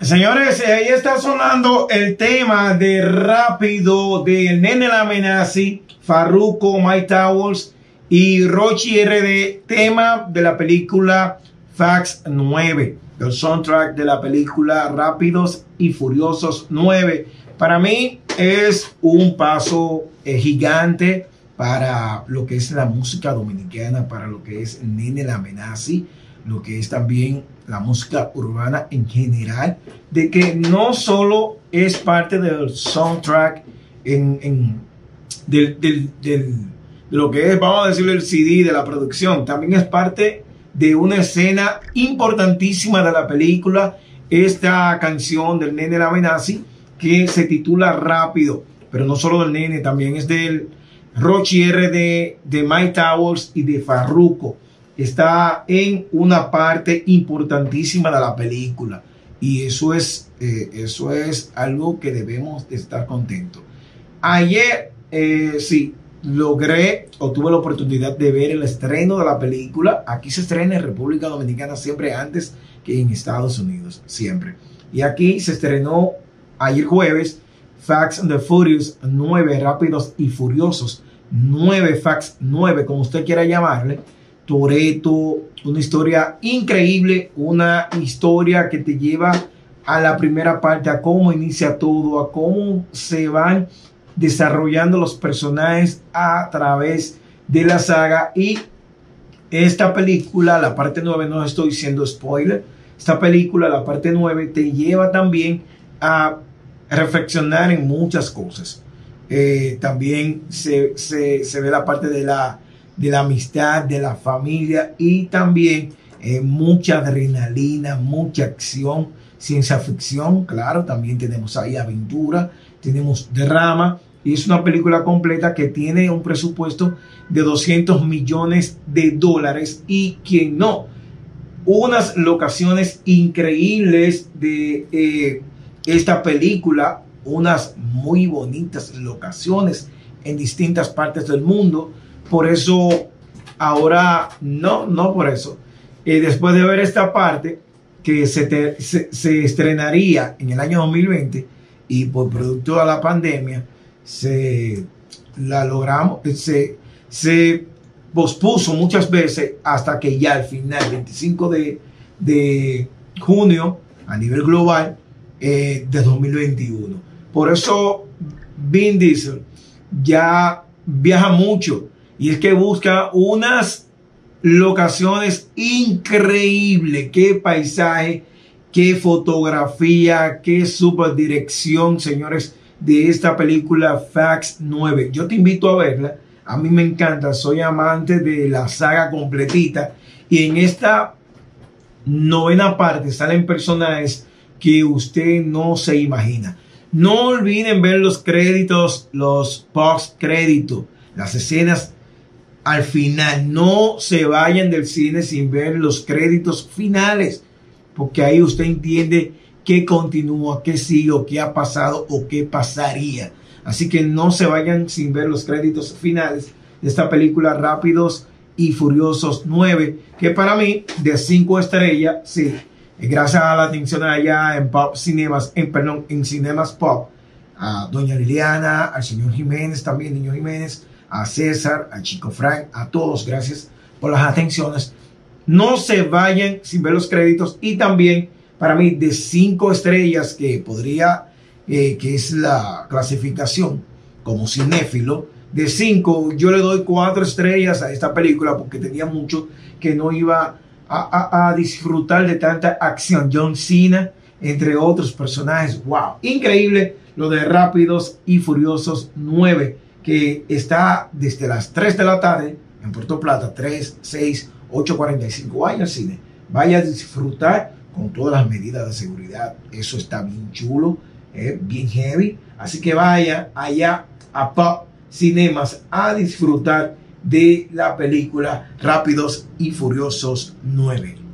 Señores, ahí está sonando el tema de Rápido del Nene Lamenazi, Farruko, My Towers y Rochi RD, tema de la película Fax 9, el soundtrack de la película Rápidos y Furiosos 9. Para mí es un paso eh, gigante para lo que es la música dominicana, para lo que es Nene Lamenazi lo que es también la música urbana en general, de que no solo es parte del soundtrack en, de lo que es, vamos a decirlo, el CD de la producción, también es parte de una escena importantísima de la película, esta canción del nene la amenazi que se titula Rápido, pero no solo del nene, también es del Rochi R de, de My Towers y de Farruko está en una parte importantísima de la película. Y eso es, eh, eso es algo que debemos de estar contentos. Ayer, eh, sí, logré o tuve la oportunidad de ver el estreno de la película. Aquí se estrena en República Dominicana siempre antes que en Estados Unidos, siempre. Y aquí se estrenó ayer jueves Facts and the Furious 9 Rápidos y Furiosos. 9 Facts 9, como usted quiera llamarle Toreto, una historia increíble, una historia que te lleva a la primera parte, a cómo inicia todo, a cómo se van desarrollando los personajes a través de la saga y esta película, la parte 9, no estoy diciendo spoiler, esta película, la parte 9, te lleva también a reflexionar en muchas cosas. Eh, también se, se ve la parte de la de la amistad, de la familia y también eh, mucha adrenalina, mucha acción, ciencia ficción, claro, también tenemos ahí aventura, tenemos drama. Y es una película completa que tiene un presupuesto de 200 millones de dólares. Y quien no, unas locaciones increíbles de eh, esta película, unas muy bonitas locaciones en distintas partes del mundo por eso, ahora, no, no por eso. Eh, después de ver esta parte, que se, se, estrenaría en el año 2020 y por producto de la pandemia, se la logramos, se, se pospuso muchas veces hasta que ya al final, 25 de, de junio, a nivel global, eh, de 2021. Por eso Vin Diesel ya viaja mucho y es que busca unas locaciones increíbles. Qué paisaje, qué fotografía, qué super dirección, señores, de esta película Fax 9. Yo te invito a verla. A mí me encanta, soy amante de la saga completita. Y en esta novena parte salen personajes que usted no se imagina. No olviden ver los créditos, los post créditos, las escenas al final. No se vayan del cine sin ver los créditos finales, porque ahí usted entiende qué continúa, qué sigue, qué ha pasado o qué pasaría. Así que no se vayan sin ver los créditos finales de esta película Rápidos y Furiosos 9, que para mí de 5 estrellas, sí, gracias a la atención allá en Pop Cinemas, en perdón, en Cinemas Pop, a doña Liliana, al señor Jiménez también, niño Jiménez, a César, a Chico Frank, a todos, gracias por las atenciones. No se vayan sin ver los créditos y también para mí de cinco estrellas que podría, eh, que es la clasificación como cinéfilo, de cinco yo le doy cuatro estrellas a esta película porque tenía mucho que no iba a, disfrutar de tanta acción. John Cena, entre otros personajes, wow, increíble lo de Rápidos y Furiosos 9 que está desde las 3 de la tarde en Puerto Plata, 3, 6, 8, 45. Vaya al cine, vaya a disfrutar con todas las medidas de seguridad. Eso está bien chulo, eh, bien heavy. Así que vaya allá a Pop Cinemas a disfrutar de la película Rápidos y Furiosos 9.